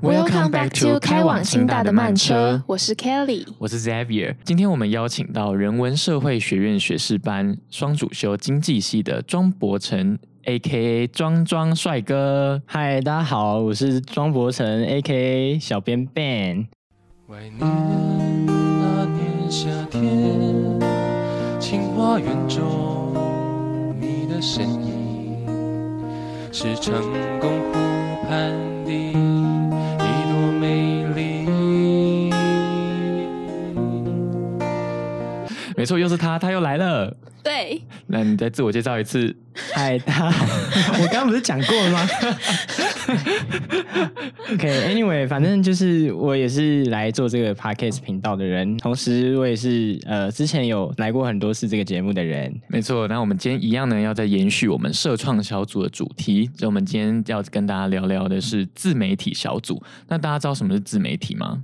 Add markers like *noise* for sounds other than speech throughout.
Welcome back to 开往清大的慢车，我是 Kelly，我是 Xavier。今天我们邀请到人文社会学院学士班双主修经济系的庄博成，A.K.A. 庄庄帅哥。嗨，大家好，我是庄博成，A.K.A. 小编 Ben。怀念那年夏天，清华园中你的身影，是成功湖畔的。错，又是他，他又来了。对，那你再自我介绍一次。*laughs* 嗨，他，*laughs* 我刚刚不是讲过了吗？*laughs* OK，Anyway，反正就是我也是来做这个 Podcast 频道的人，同时我也是呃之前有来过很多次这个节目的人。没错，那我们今天一样呢，要再延续我们社创小组的主题，就我们今天要跟大家聊聊的是自媒体小组。那大家知道什么是自媒体吗？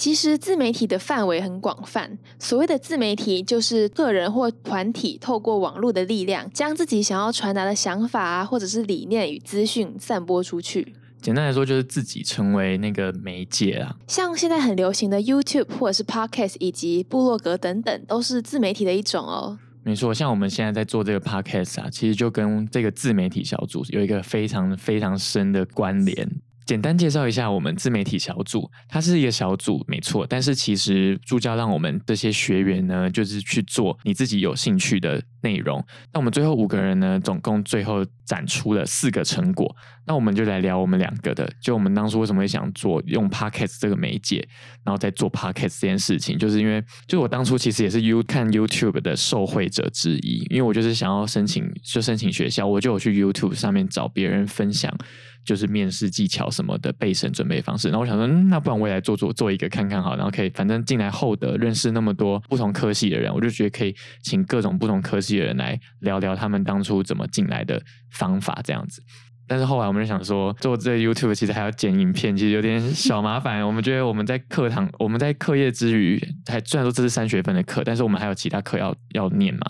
其实自媒体的范围很广泛。所谓的自媒体，就是个人或团体透过网络的力量，将自己想要传达的想法啊，或者是理念与资讯散播出去。简单来说，就是自己成为那个媒介啊。像现在很流行的 YouTube 或者是 Podcast 以及部落格等等，都是自媒体的一种哦。没错，像我们现在在做这个 Podcast 啊，其实就跟这个自媒体小组有一个非常非常深的关联。简单介绍一下我们自媒体小组，它是一个小组，没错。但是其实助教让我们这些学员呢，就是去做你自己有兴趣的内容。那我们最后五个人呢，总共最后展出了四个成果。那我们就来聊我们两个的，就我们当初为什么会想做用 podcast 这个媒介，然后再做 podcast 这件事情，就是因为就我当初其实也是 You 看 YouTube 的受惠者之一，因为我就是想要申请就申请学校，我就有去 YouTube 上面找别人分享。就是面试技巧什么的备审准备方式，然后我想说，那不然我也来做做做一个看看好，然后可以反正进来后的认识那么多不同科系的人，我就觉得可以请各种不同科系的人来聊聊他们当初怎么进来的方法这样子。但是后来我们就想说，做这 YouTube 其实还要剪影片，其实有点小麻烦。我们觉得我们在课堂，我们在课业之余，还虽然说这是三学分的课，但是我们还有其他课要要念嘛，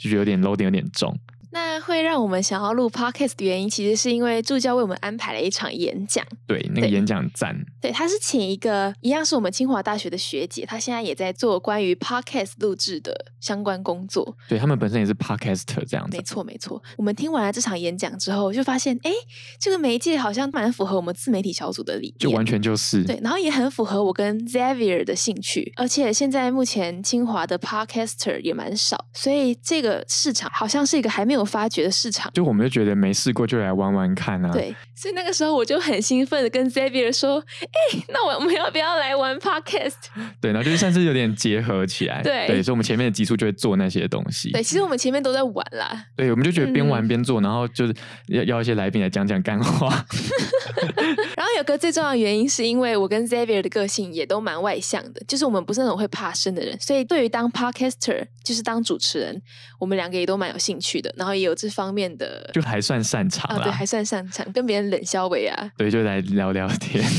就觉得有点 load 有点重。那会让我们想要录 podcast 的原因，其实是因为助教为我们安排了一场演讲。对，那个演讲赞。对，他是请一个一样是我们清华大学的学姐，她现在也在做关于 podcast 录制的相关工作。对他们本身也是 podcaster 这样子。没错，没错。我们听完了这场演讲之后，就发现，哎，这个媒介好像蛮符合我们自媒体小组的理念，就完全就是。对，然后也很符合我跟 Xavier 的兴趣，而且现在目前清华的 podcaster 也蛮少，所以这个市场好像是一个还没有发掘的市场。就我们就觉得没试过，就来玩玩看啊。对，所以那个时候我就很兴奋的跟 Xavier 说：“哎，那我们要不要来玩 Podcast？” 对，然后就是算是有点结合起来。对，所以我们前面的基础就会做那些东西。对，其实我们前面都在玩啦。对，我们就觉得边玩边做，然后就是要要一些来宾来讲讲干话。*laughs* 然后有个最重要的原因，是因为我跟 Xavier 的个性也都蛮外向的，就是我们不是那种会怕生的人，所以对于当 Podcaster，就是当主持人，我们两个也都蛮有兴趣的，然后也有这方面的，就还算擅长啊，对，还算擅长跟别人冷消维啊，对，就来聊聊天。*laughs*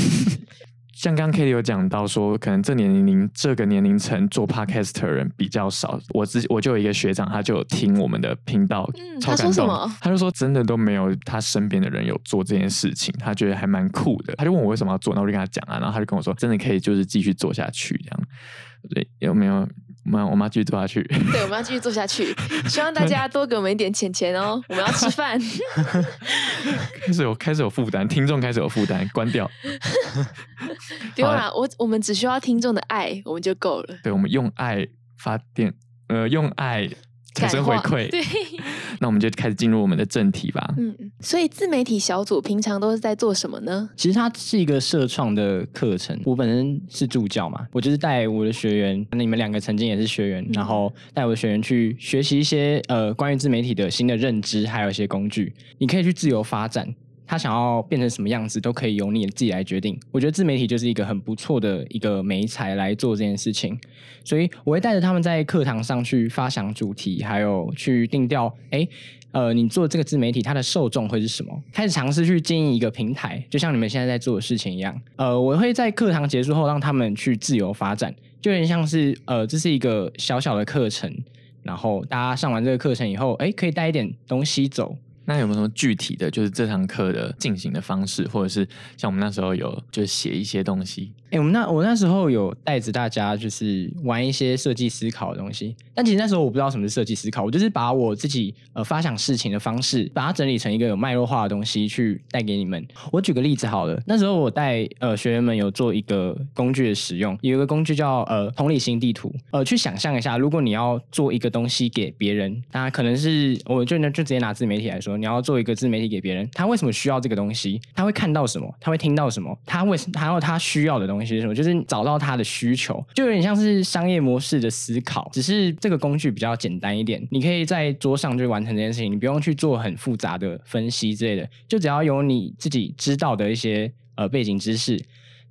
像刚刚 K 有讲到说，可能这年龄这个年龄层做 Podcast 的人比较少。我自我就有一个学长，他就有听我们的频道，嗯超感动。他就说真的都没有他身边的人有做这件事情，他觉得还蛮酷的。他就问我为什么要做，那我就跟他讲啊，然后他就跟我说，真的可以就是继续做下去这样。对，有没有？我们我们要继续做下去。*laughs* 对，我们要继续做下去。*laughs* 希望大家多给我们一点钱钱哦，我们要吃饭。*laughs* 开始有开始有负担，听众开始有负担，关掉。不用啦，我我们只需要听众的爱，我们就够了。对，我们用爱发电，呃，用爱。产生回馈，*laughs* 对，*laughs* 那我们就开始进入我们的正题吧。嗯，所以自媒体小组平常都是在做什么呢？其实它是一个社创的课程。我本身是助教嘛，我就是带我的学员，那你们两个曾经也是学员，然后带我的学员去学习一些呃关于自媒体的新的认知，还有一些工具，你可以去自由发展。他想要变成什么样子，都可以由你自己来决定。我觉得自媒体就是一个很不错的一个媒材来做这件事情，所以我会带着他们在课堂上去发想主题，还有去定调。哎，呃，你做这个自媒体，它的受众会是什么？开始尝试去经营一个平台，就像你们现在在做的事情一样。呃，我会在课堂结束后让他们去自由发展，就有点像是呃，这是一个小小的课程，然后大家上完这个课程以后，哎，可以带一点东西走。那有没有什么具体的，就是这堂课的进行的方式，或者是像我们那时候有就写一些东西？哎、我们那我那时候有带着大家就是玩一些设计思考的东西，但其实那时候我不知道什么是设计思考，我就是把我自己呃发想事情的方式，把它整理成一个有脉络化的东西去带给你们。我举个例子好了，那时候我带呃学员们有做一个工具的使用，有一个工具叫呃同理心地图，呃去想象一下，如果你要做一个东西给别人，那可能是我就就直接拿自媒体来说，你要做一个自媒体给别人，他为什么需要这个东西？他会看到什么？他会听到什么？他为什还有他需要的东西是什么？就是找到他的需求，就有点像是商业模式的思考，只是这个工具比较简单一点，你可以在桌上就完成这件事情，你不用去做很复杂的分析之类的，就只要有你自己知道的一些呃背景知识。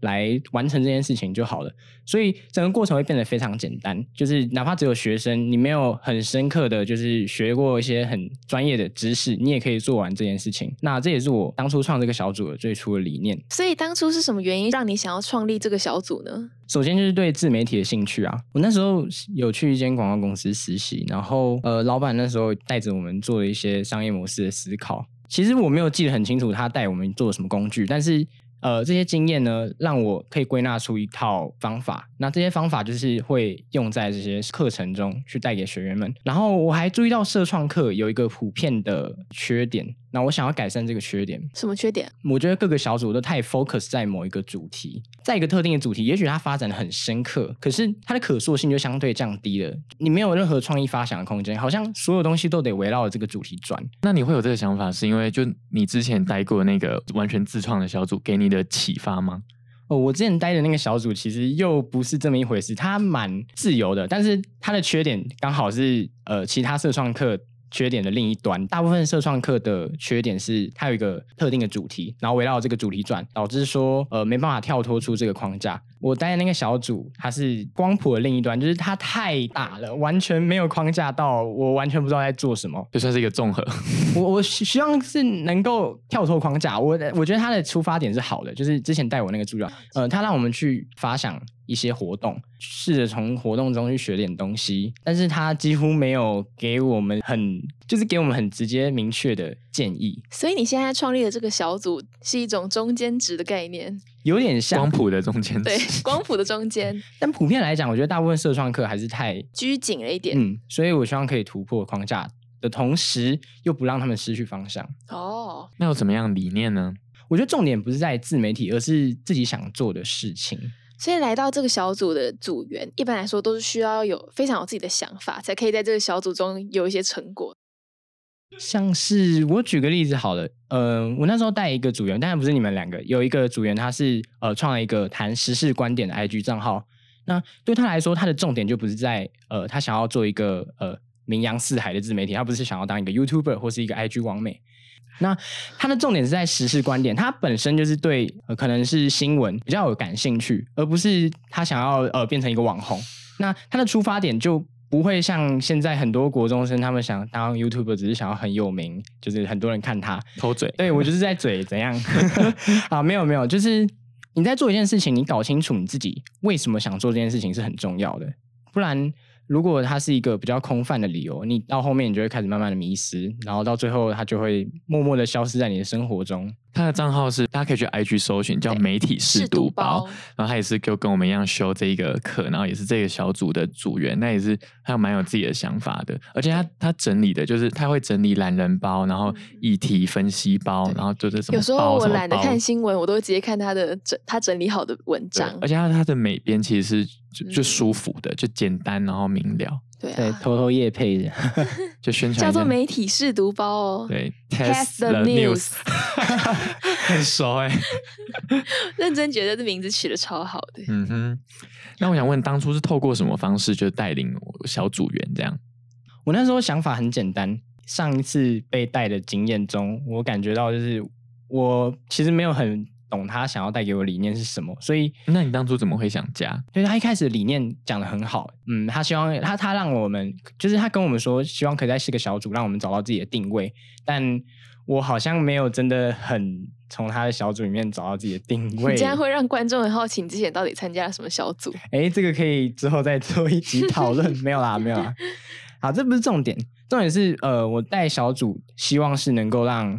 来完成这件事情就好了，所以整个过程会变得非常简单。就是哪怕只有学生，你没有很深刻的就是学过一些很专业的知识，你也可以做完这件事情。那这也是我当初创这个小组的最初的理念。所以当初是什么原因让你想要创立这个小组呢？首先就是对自媒体的兴趣啊，我那时候有去一间广告公司实习，然后呃，老板那时候带着我们做了一些商业模式的思考。其实我没有记得很清楚他带我们做了什么工具，但是呃，这些经验呢，让我可以归纳出一套方法。那这些方法就是会用在这些课程中去带给学员们。然后我还注意到社创课有一个普遍的缺点，那我想要改善这个缺点。什么缺点？我觉得各个小组都太 focus 在某一个主题，在一个特定的主题，也许它发展的很深刻，可是它的可塑性就相对降低了。你没有任何创意发想的空间，好像所有东西都得围绕着这个主题转。那你会有这个想法，是因为就你之前待过那个完全自创的小组给你的的启发吗？哦，我之前待的那个小组其实又不是这么一回事，它蛮自由的，但是它的缺点刚好是呃其他社创课缺点的另一端。大部分社创课的缺点是它有一个特定的主题，然后围绕这个主题转，导致说呃没办法跳脱出这个框架。我待的那个小组，它是光谱的另一端，就是它太大了，完全没有框架到我完全不知道在做什么。就算是一个综合，我我希希望是能够跳脱框架。我我觉得他的出发点是好的，就是之前带我那个助教，呃，他让我们去发想一些活动，试着从活动中去学点东西，但是他几乎没有给我们很就是给我们很直接明确的建议，所以你现在创立的这个小组是一种中间值的概念，有点像光谱的中间值对，光谱的中间 *laughs* 但普遍来讲，我觉得大部分社创课还是太拘谨了一点。嗯，所以我希望可以突破框架的同时，又不让他们失去方向。哦，那有怎么样理念呢？我觉得重点不是在自媒体，而是自己想做的事情。所以来到这个小组的组员，一般来说都是需要有非常有自己的想法，才可以在这个小组中有一些成果。像是我举个例子好了，呃，我那时候带一个组员，当然不是你们两个，有一个组员他是呃创了一个谈时事观点的 IG 账号。那对他来说，他的重点就不是在呃他想要做一个呃名扬四海的自媒体，他不是想要当一个 YouTuber 或是一个 IG 网美。那他的重点是在时事观点，他本身就是对、呃、可能是新闻比较有感兴趣，而不是他想要呃变成一个网红。那他的出发点就不会像现在很多国中生，他们想当 YouTuber 只是想要很有名，就是很多人看他。偷嘴，对我就是在嘴怎样 *laughs* 啊？没有没有，就是你在做一件事情，你搞清楚你自己为什么想做这件事情是很重要的，不然。如果它是一个比较空泛的理由，你到后面你就会开始慢慢的迷失，然后到最后它就会默默的消失在你的生活中。他的账号是大家可以去 IG 搜寻，叫媒体试读包。然后他也是就跟我们一样修这一个课，然后也是这个小组的组员，那也是他有蛮有自己的想法的。而且他他整理的就是他会整理懒人包，然后议题分析包，然后就是什么有时候我懒得看新闻，我都直接看他的整他整理好的文章。而且他他的美编其实是就就舒服的，就简单然后明了。对对，偷偷夜配。的，*laughs* 就宣传叫做媒体试读包哦。对 Test the news，*laughs* 很熟哎、欸，*laughs* 认真觉得这名字取得超好的。嗯哼，那我想问，当初是透过什么方式就带领小组员这样？我那时候想法很简单，上一次被带的经验中，我感觉到就是我其实没有很懂他想要带给我理念是什么，所以那你当初怎么会想加？对他一开始理念讲的很好，嗯，他希望他他让我们就是他跟我们说，希望可以在四个小组，让我们找到自己的定位，但我好像没有真的很从他的小组里面找到自己的定位。你这样会让观众很好奇，你之前到底参加了什么小组？*laughs* 哎，这个可以之后再做一集讨论，*laughs* 没有啦，没有啦。好，这不是重点，重点是呃，我带小组希望是能够让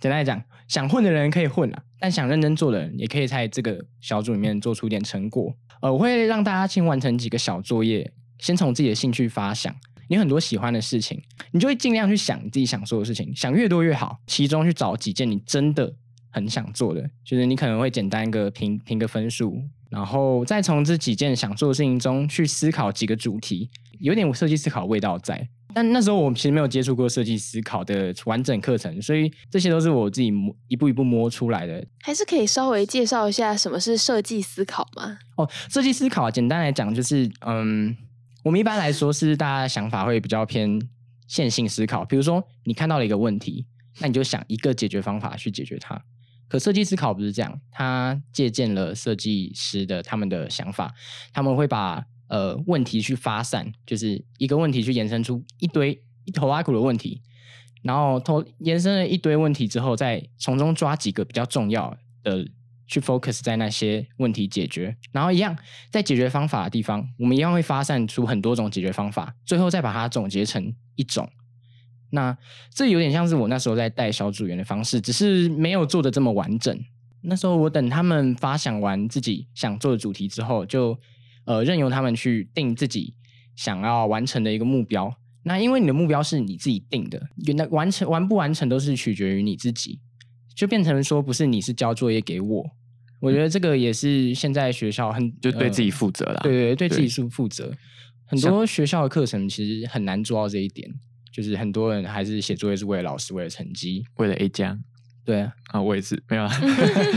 简单来讲，想混的人可以混啊，但想认真做的人也可以在这个小组里面做出一点成果。呃，我会让大家先完成几个小作业，先从自己的兴趣发想。你很多喜欢的事情，你就会尽量去想你自己想做的事情，想越多越好。其中去找几件你真的很想做的，就是你可能会简单一个评评个分数，然后再从这几件想做的事情中去思考几个主题，有点设计思考味道在。但那时候我其实没有接触过设计思考的完整课程，所以这些都是我自己摸一步一步摸出来的。还是可以稍微介绍一下什么是设计思考吗？哦，设计思考简单来讲就是，嗯，我们一般来说是大家想法会比较偏线性思考，比如说你看到了一个问题，那你就想一个解决方法去解决它。可设计思考不是这样，它借鉴了设计师的他们的想法，他们会把呃问题去发散，就是一个问题去延伸出一堆一头拉苦的问题，然后头延伸了一堆问题之后，再从中抓几个比较重要的去 focus 在那些问题解决，然后一样在解决方法的地方，我们一样会发散出很多种解决方法，最后再把它总结成一种。那这有点像是我那时候在带小组员的方式，只是没有做的这么完整。那时候我等他们发想完自己想做的主题之后，就呃任由他们去定自己想要完成的一个目标。那因为你的目标是你自己定的，原来完成完不完成都是取决于你自己，就变成说不是你是交作业给我。我觉得这个也是现在学校很就对自己呃负责啦。对对，对自己是负负责。很多学校的课程其实很难做到这一点，就是很多人还是写作业是为了老师，为了成绩。为了 A 加对啊，啊，我也是没有啊。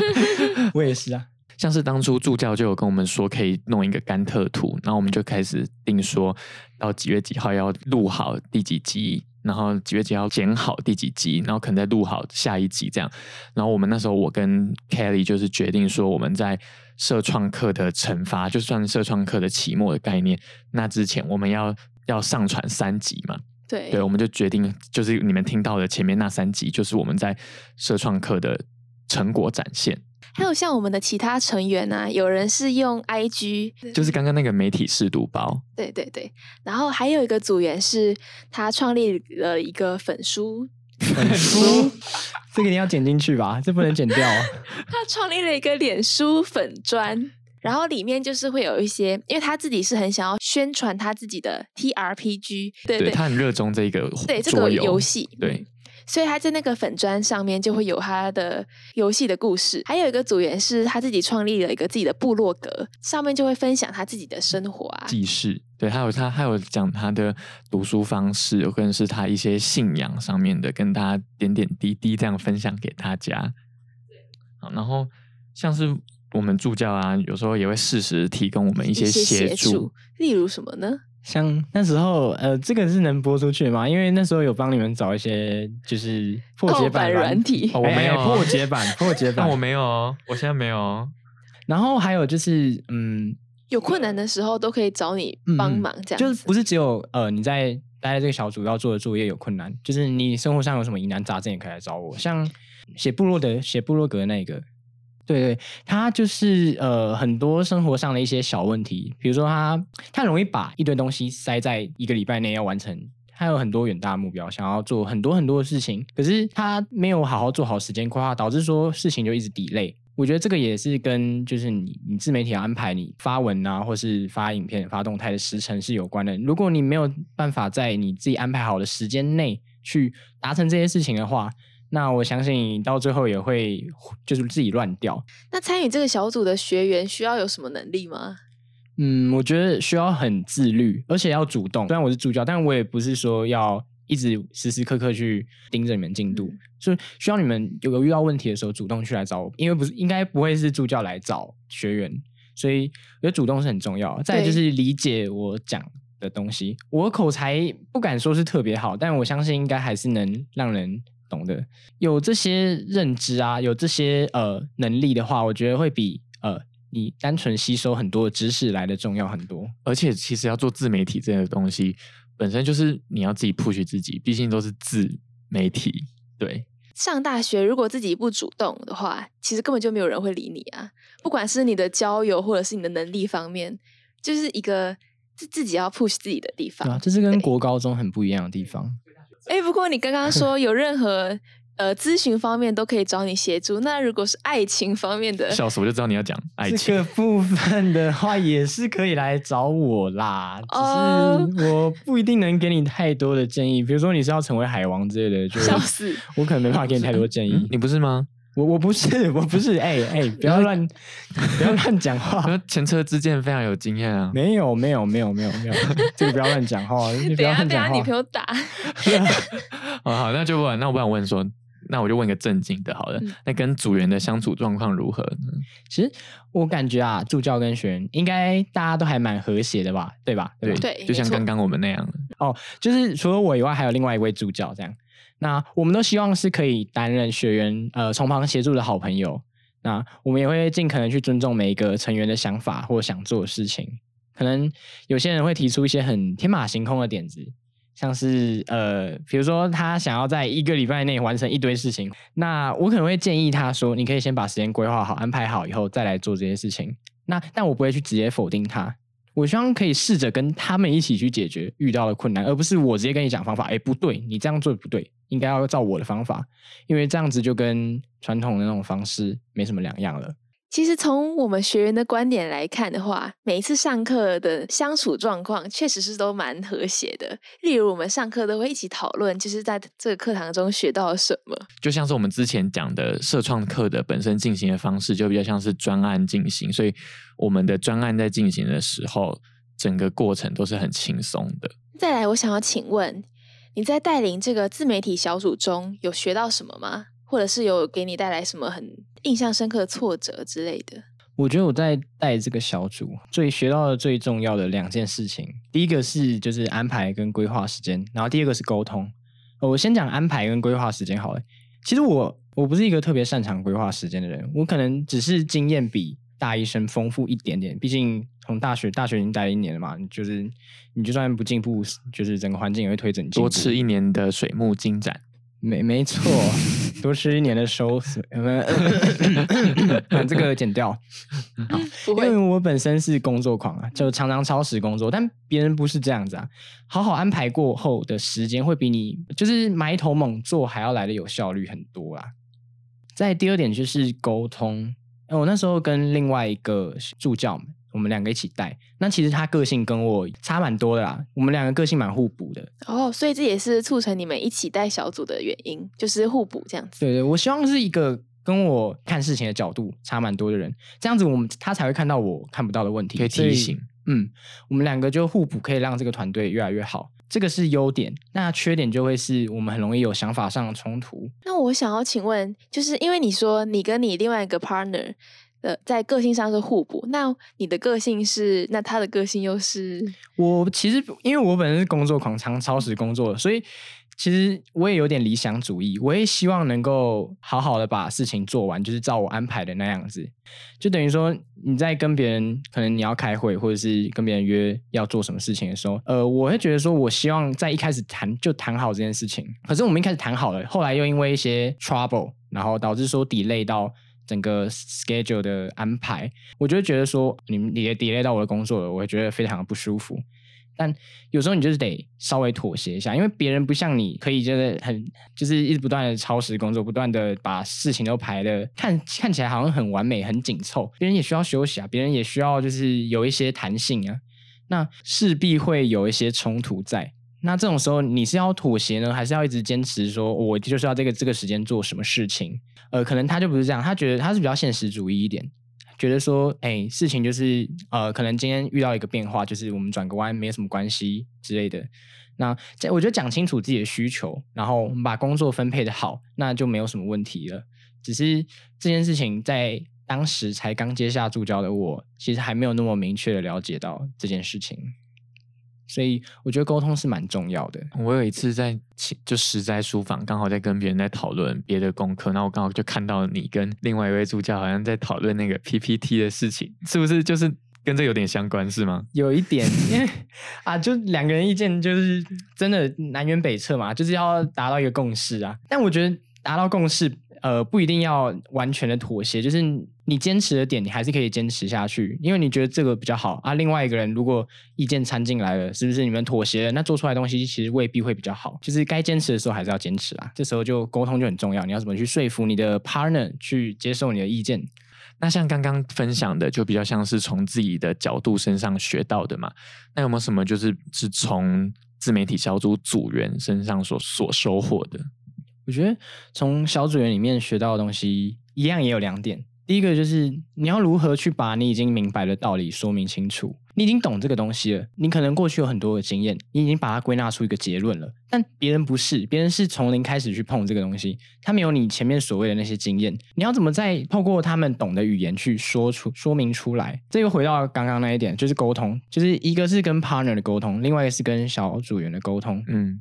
*laughs* 我也是啊。像是当初助教就有跟我们说，可以弄一个甘特图，然后我们就开始定说到几月几号要录好第几集，然后几月几号剪好第几集，然后可能再录好下一集这样。然后我们那时候我跟 Kelly 就是决定说，我们在社创课的惩罚，就算社创课的期末的概念，那之前我们要要上传三集嘛，对对，我们就决定就是你们听到的前面那三集，就是我们在社创课的成果展现。还有像我们的其他成员啊，有人是用 IG，就是刚刚那个媒体试读包，对对对，然后还有一个组员是他创立了一个粉书，粉书，*laughs* 这个你要剪进去吧，这不能剪掉啊。*laughs* 他创立了一个脸书粉砖。然后里面就是会有一些，因为他自己是很想要宣传他自己的 TRPG，对对他很热衷这个对这个游游戏，对嗯所以他在那个粉砖上面就会有他的游戏的故事。还有一个组员是他自己创立了一个自己的部落格，上面就会分享他自己的生活啊。记事，对，还有他还有讲他的读书方式，或者是他一些信仰上面的，跟大家点点滴滴这样分享给大家。好，然后像是我们助教啊，有时候也会适时提供我们一些协助。，例如什么呢？像那时候，呃，这个是能播出去吗？因为那时候有帮你们找一些就是破解版软体 *laughs* 哦我没有哎破解版，*laughs* 破解版但我。没有哦，我现在没有哦。然后还有就是，嗯，有困难的时候都可以找你帮忙，这样子就是不是只有呃你在待在这个小组要做的作业有困难，就是你生活上有什么疑难杂症也可以来找我。像写部落的写部落格的那个，对对，他就是呃很多生活上的一些小问题，比如说他他容易把一堆东西塞在一个礼拜内要完成。他有很多远大目标，想要做很多很多的事情，可是他没有好好做好时间规划，导致说事情就一直底累。我觉得这个也是跟就是你你自媒体的安排，你发文啊，或是发影片、发动态的时程是有关的。如果你没有办法在你自己安排好的时间内去达成这些事情的话，那我相信你到最后也会就是自己乱掉。那参与这个小组的学员需要有什么能力吗？嗯，我觉得需要很自律，而且要主动。虽然我是助教，但我也不是说要一直时时刻刻去盯着你们进度，嗯所以需要你们有有遇到问题的时候主动去来找我，因为不是应该不会是助教来找学员，所以我觉得主动是很重要。再就是理解我讲的东西，我口才不敢说是特别好，但我相信应该还是能让人懂的。有这些认知啊，有这些呃能力的话，我觉得会比呃你单纯吸收很多的知识来的重要很多。而且其实要做自媒体这个东西，本身就是你要自己 push 自己，毕竟都是自媒体。对，上大学如果自己不主动的话，其实根本就没有人会理你啊。不管是你的交友或者是你的能力方面，就是一个是自己要 push 自己的地方。对啊，这是跟国高中很不一样的地方。哎，不过你刚刚说有任何呃咨询方面都可以找你协助，那如果是爱情方面的，笑死，我就知道你要讲 *laughs* 爱情这情。个部分的话，也是可以来找我啦，哦只是我不一定能给你太多的建议。比如说你是要成为海王之类的，就笑死，我可能没办法给你太多建议。嗯你不是吗？我我不是 *laughs* 我不是，哎哎，不要乱不要乱讲话。前车之鉴非常有经验啊。没有没有没有没有没有，这个不要乱讲话，你不要乱讲话。女朋友打。好 *laughs* 好，那就问，那我不然问说，那我就问一个正经的，好了，嗯那跟组员的相处状况如何呢？其实我感觉啊，助教跟学员应该大家都还蛮和谐的吧，对吧？对吧？对就像刚刚我们那样，哦就是除了我以外，还有另外一位助教这样。那我们都希望是可以担任学员呃从旁协助的好朋友。那我们也会尽可能去尊重每一个成员的想法或想做的事情。可能有些人会提出一些很天马行空的点子，像是呃，比如说他想要在一个礼拜内完成一堆事情，那我可能会建议他说，你可以先把时间规划好、安排好以后再来做这些事情。那但我不会去直接否定他，我希望可以试着跟他们一起去解决遇到的困难，而不是我直接跟你讲方法。哎，不对，你这样做不对，应该要照我的方法，因为这样子就跟传统的那种方式没什么两样了。其实从我们学员的观点来看的话，每一次上课的相处状况确实是都蛮和谐的。例如，我们上课都会一起讨论，就是在这个课堂中学到了什么。就像是我们之前讲的社创课的本身进行的方式，就比较像是专案进行，所以我们的专案在进行的时候，整个过程都是很轻松的。再来，我想要请问，你在带领这个自媒体小组中有学到什么吗？或者是有给你带来什么很印象深刻的挫折之类的？我觉得我在带这个小组最学到的最重要的两件事情，第一个是就是安排跟规划时间，然后第二个是沟通。呃我先讲安排跟规划时间好了。其实我我不是一个特别擅长规划时间的人，我可能只是经验比大一生丰富一点点。毕竟从大学大学已经待了一年了嘛，你就是你就算不进步，就是整个环境也会推着你进步。多吃一年的水木金盏，没没错，*laughs* 多吃一年的收把 *coughs* 这个剪掉。不会因为我本身是工作狂啊，就常常超时工作，但别人不是这样子啊。好好安排过后的时间，会比你就是埋头猛做还要来的有效率很多啦。再第二点就是沟通，呃我那时候跟另外一个助教们，我们两个一起带，那其实他个性跟我差蛮多的啦，我们两个个性蛮互补的。哦，所以这也是促成你们一起带小组的原因，就是互补这样子。对对，我希望是一个跟我看事情的角度差蛮多的人，这样子我们他才会看到我看不到的问题，可以提醒。嗯，我们两个就互补，可以让这个团队越来越好，这个是优点。那缺点就会是我们很容易有想法上的冲突。那我想要请问，就是因为你说你跟你另外一个 partner 呃在个性上是互补，那你的个性是，那他的个性又是？我其实因为我本身是工作狂，常超时工作，所以其实我也有点理想主义，我也希望能够好好的把事情做完，就是照我安排的那样子。就等于说你在跟别人可能你要开会，或者是跟别人约要做什么事情的时候，呃，我会觉得说我希望在一开始谈就谈好这件事情。可是我们一开始谈好了，后来又因为一些 trouble，然后导致说 delay 到。整个 schedule 的安排，我就会觉得说，你们你 delay 到我的工作了，我会觉得非常的不舒服。但有时候你就是得稍微妥协一下，因为别人不像你可以就是很就是一直不断的超时工作，不断的把事情都排的看看起来好像很完美、很紧凑。别人也需要休息啊，别人也需要就是有一些弹性啊，那势必会有一些冲突在。那这种时候你是要妥协呢，还是要一直坚持说我就是要这个这个时间做什么事情？呃，可能他就不是这样，他觉得他是比较现实主义一点。觉得说，哎，事情就是呃，可能今天遇到一个变化，就是我们转个弯没什么关系之类的。那这我觉得讲清楚自己的需求，然后我们把工作分配的好，那就没有什么问题了。只是这件事情在当时才刚接下助教的我，其实还没有那么明确的了解到这件事情，所以我觉得沟通是蛮重要的。我有一次在就实在书房，刚好在跟别人在讨论别的功课，那我刚好就看到你跟另外一位助教好像在讨论那个 PPT 的事情，是不是就是跟这有点相关是吗？有一点，因为啊，就两个人意见就是真的南辕北辙嘛，就是要达到一个共识啊。但我觉得达到共识，呃，不一定要完全的妥协，就是你坚持的点，你还是可以坚持下去，因为你觉得这个比较好啊。另外一个人如果意见掺进来了，是不是你们妥协了？那做出来东西其实未必会比较好。就是该坚持的时候还是要坚持啦。这时候就沟通就很重要，你要怎么去说服你的 partner 去接受你的意见？那像刚刚分享的，就比较像是从自己的角度身上学到的嘛。那有没有什么就是是从自媒体小组组员身上所所收获的？我觉得从小组员里面学到的东西，一样也有两点。第一个就是你要如何去把你已经明白的道理说明清楚。你已经懂这个东西了，你可能过去有很多的经验，你已经把它归纳出一个结论了。但别人不是，别人是从零开始去碰这个东西，他没有你前面所谓的那些经验。你要怎么再透过他们懂的语言去说出说明出来？这又回到刚刚那一点，就是沟通，就是一个是跟 partner 的沟通，另外一个是跟小组员的沟通。嗯，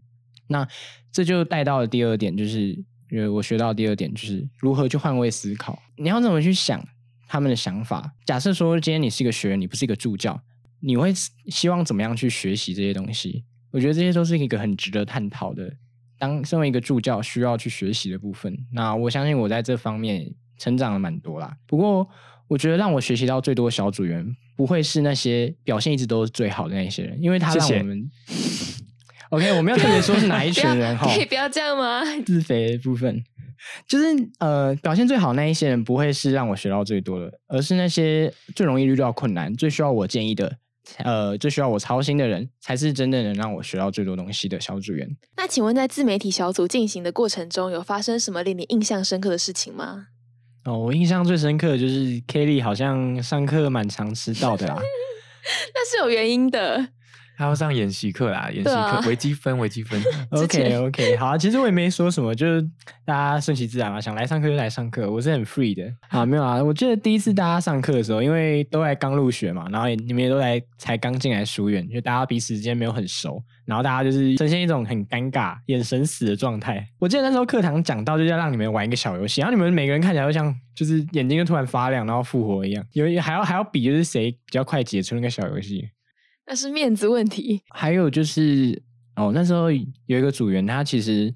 那这就带到了第二点，就是因为我学到第二点就是如何去换位思考。你要怎么去想他们的想法？假设说今天你是一个学员，你不是一个助教。你会希望怎么样去学习这些东西？我觉得这些都是一个很值得探讨的。当身为一个助教，需要去学习的部分，那我相信我在这方面成长了蛮多啦。不过，我觉得让我学习到最多小组员，不会是那些表现一直都是最好的那些人，因为他让我们。OK，我们要特别说是哪一群人哈？*laughs* 可以不要这样吗？*laughs* 自肥部分。就是呃，表现最好那一些人，不会是让我学到最多的，而是那些最容易遇到困难、最需要我建议的。呃，最需要我操心的人，才是真正能让我学到最多东西的小组员。那请问，在自媒体小组进行的过程中，有发生什么令你印象深刻的事情吗？哦，我印象最深刻的就是 Kelly 好像上课蛮常迟到的啦，*laughs* 那是有原因的。还要上演习课啦，演习课微积分，微积分。OK OK，好，其实我也没说什么，就是大家顺其自然嘛，想来上课就来上课，我是很 free 的。啊，没有啊，我记得第一次大家上课的时候，因为都在刚入学嘛，然后你们也都来才刚进来书院，就大家彼此之间没有很熟，然后大家就是呈现一种很尴尬、眼神死的状态。我记得那时候课堂讲到，就要让你们玩一个小游戏，然后你们每个人看起来都像就是眼睛就突然发亮，然后复活一样，有还要还要比就是谁比较快解除那个小游戏。那是面子问题。*laughs* 还有就是，哦，那时候有一个组员，他其实，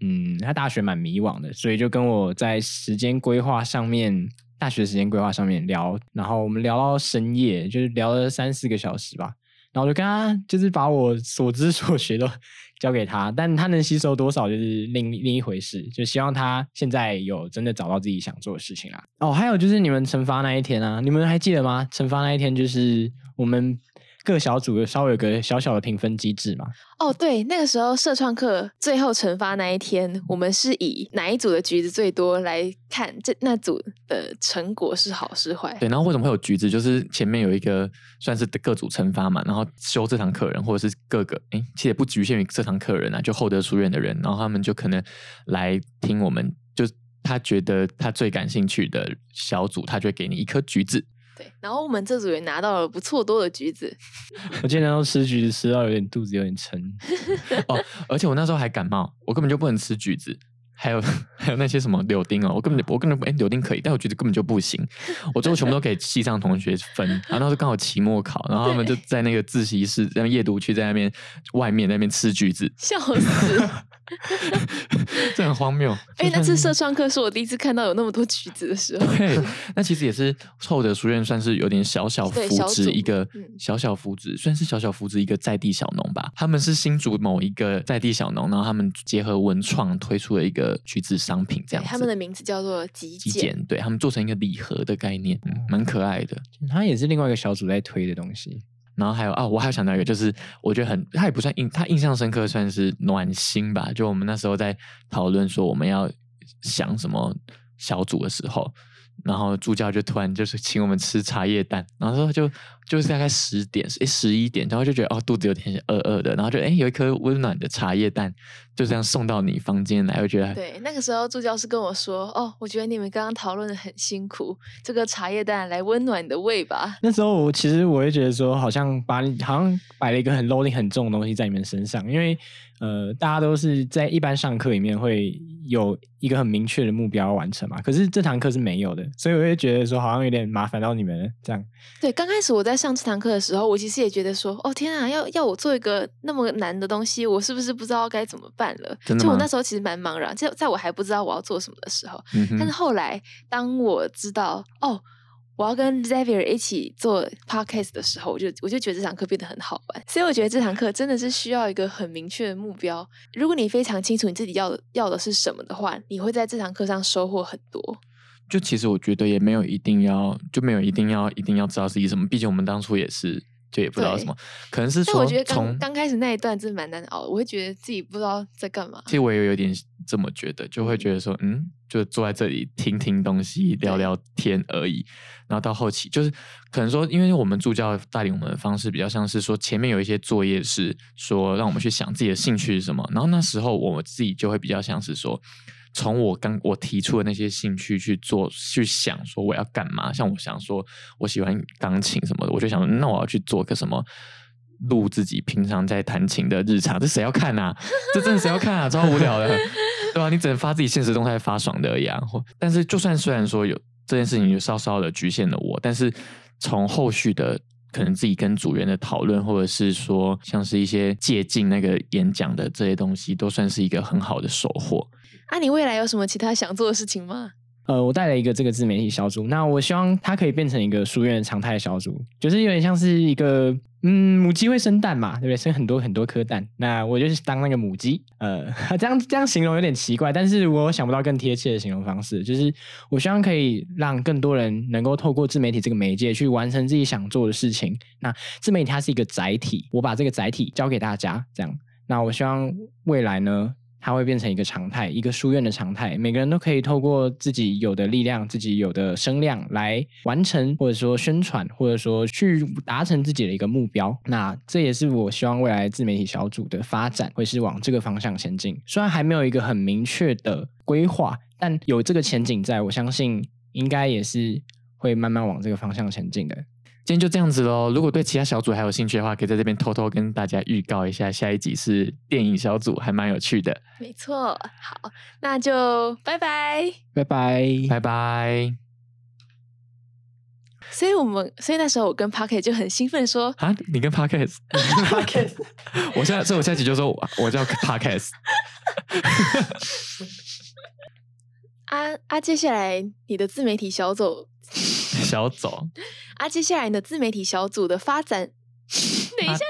嗯，他大学蛮迷惘的，所以就跟我在时间规划上面，大学时间规划上面聊，然后我们聊到深夜，就是聊了三四个小时吧。然后我就跟他，就是把我所知所学都 *laughs* 交给他，但他能吸收多少，就是另另一回事。就希望他现在有真的找到自己想做的事情啦。哦，还有就是你们惩罚那一天啊，你们还记得吗？惩罚那一天就是我们。各小组稍微有个小小的评分机制嘛？哦，对，那个时候社创课最后惩罚那一天，我们是以哪一组的橘子最多来看这那组的成果是好是坏。对，然后为什么会有橘子？就是前面有一个算是各组惩罚嘛，然后修这堂课人或者是各个哎，其实也不局限于这堂课人啊，就厚德书院的人，然后他们就可能来听我们，就他觉得他最感兴趣的小组，他就会给你一颗橘子。对，然后我们这组也拿到了不错多的橘子。*laughs* 我今天都吃橘子，吃到有点肚子有点撑。*laughs* 哦，而且我那时候还感冒，我根本就不能吃橘子。还有 *laughs* 还有那些什么柳丁哦，我根本我根本哎柳丁可以，但我橘子根本就不行。我最后全部都给系上同学分，然后那时候刚好期末考，然后他们就在那个自习室、在夜读区在那边外面那边吃橘子，笑死。*laughs* 这很荒谬。*laughs* 哎，那次社创课是我第一次看到有那么多橘子的时候。对，那其实也是凑的书院算是有点小小扶植一个小小扶植，算是小小扶植一个在地小农吧。他们是新竹某一个在地小农，然后他们结合文创推出了一个橘子商品，这样。他们的名字叫做极简，对他们做成一个礼盒的概念，蛮可爱的。它也是另外一个小组在推的东西。然后还有啊，我还有想到一个，就是我觉得很，他也不算印，他印象深刻，算是暖心吧。就我们那时候在讨论说我们要想什么小组的时候。然后助教就突然就是请我们吃茶叶蛋，然后说就就是大概十点诶十一点，然后就觉得哦肚子有点饿饿的，然后就哎有一颗温暖的茶叶蛋就这样送到你房间来，我觉得对那个时候助教是跟我说哦，我觉得你们刚刚讨论的很辛苦，这个茶叶蛋来温暖你的胃吧。那时候我其实我会觉得说好像把你好像摆了一个很 loading 很重的东西在你们身上，因为。呃，大家都是在一般上课里面会有一个很明确的目标完成嘛，可是这堂课是没有的，所以我会觉得说好像有点麻烦到你们了这样。对，刚开始我在在上这堂课的时候，我其实也觉得说，哦天啊，要要我做一个那么难的东西，我是不是不知道该怎么办就我那时候其实蛮茫然，就在我还不知道我要做什么的时候，嗯但是后来当我知道哦。我要跟 Xavier 一起做 podcast 的时候，我就我就觉得这堂课变得很好玩，所以我觉得这堂课真的是需要一个很明确的目标。如果你非常清楚你自己要的要的是什么的话，你会在这堂课上收获很多。就其实我觉得也没有一定要，就没有一定要一定要知道自己什么，毕竟我们当初也是就也不知道什么，可能是说但我觉得刚从刚开始那一段真的蛮难熬的，我会觉得自己不知道在干嘛。其实我也有点这么觉得，就会觉得说，嗯，就坐在这里听听东西，聊聊天而已。然后到后期，就是可能说，因为我们助教带领我们的方式比较像是说，前面有一些作业是说让我们去想自己的兴趣是什么，然后那时候我自己就会比较像是说，从我刚我提出的那些兴趣去做，去想说我要干嘛。像我想说我喜欢钢琴什么的，我就想说，那我要去做个什么。录自己平常在弹琴的日常，这谁要看啊？这真的谁要看啊？超无聊的，对吧、你只能发自己现实动态发爽的而已啊。或但是，就算虽然说有这件事情，就稍稍的局限了我，但是从后续的可能自己跟组员的讨论，或者是说像是一些借鉴那个演讲的这些东西，都算是一个很好的收获。啊，你未来有什么其他想做的事情吗？呃，我带了一个这个自媒体小组，那我希望它可以变成一个书院的常态小组，就是有点像是一个嗯母鸡会生蛋嘛，对不对？生很多很多颗蛋，那我就是当那个母鸡。呃，*laughs* 这样这样形容有点奇怪，但是我想不到更贴切的形容方式，就是我希望可以让更多人能够透过自媒体这个媒介去完成自己想做的事情。那自媒体它是一个载体，我把这个载体交给大家，这样。那我希望未来呢，它会变成一个常态，一个书院的常态。每个人都可以透过自己有的力量、自己有的声量来完成，或者说宣传，或者说去达成自己的一个目标。那这也是我希望未来自媒体小组的发展会是往这个方向前进。虽然还没有一个很明确的规划，但有这个前景在，我相信应该也是会慢慢往这个方向前进的。今天就这样子喽。如果对其他小组还有兴趣的话，可以在这边偷偷跟大家预告一下，下一集是电影小组，还蛮有趣的。没错，好，那就拜拜。拜拜，拜拜。所以我们，所以那时候我跟 Pocket 就很兴奋说，啊，你跟 Podcast，*laughs* 我现在，所以我下一集就说我我叫 Podcast。*laughs* 啊啊，接下来你的自媒体小组，小走，啊，接下来你的自媒体小组的发展，*laughs* 等一下，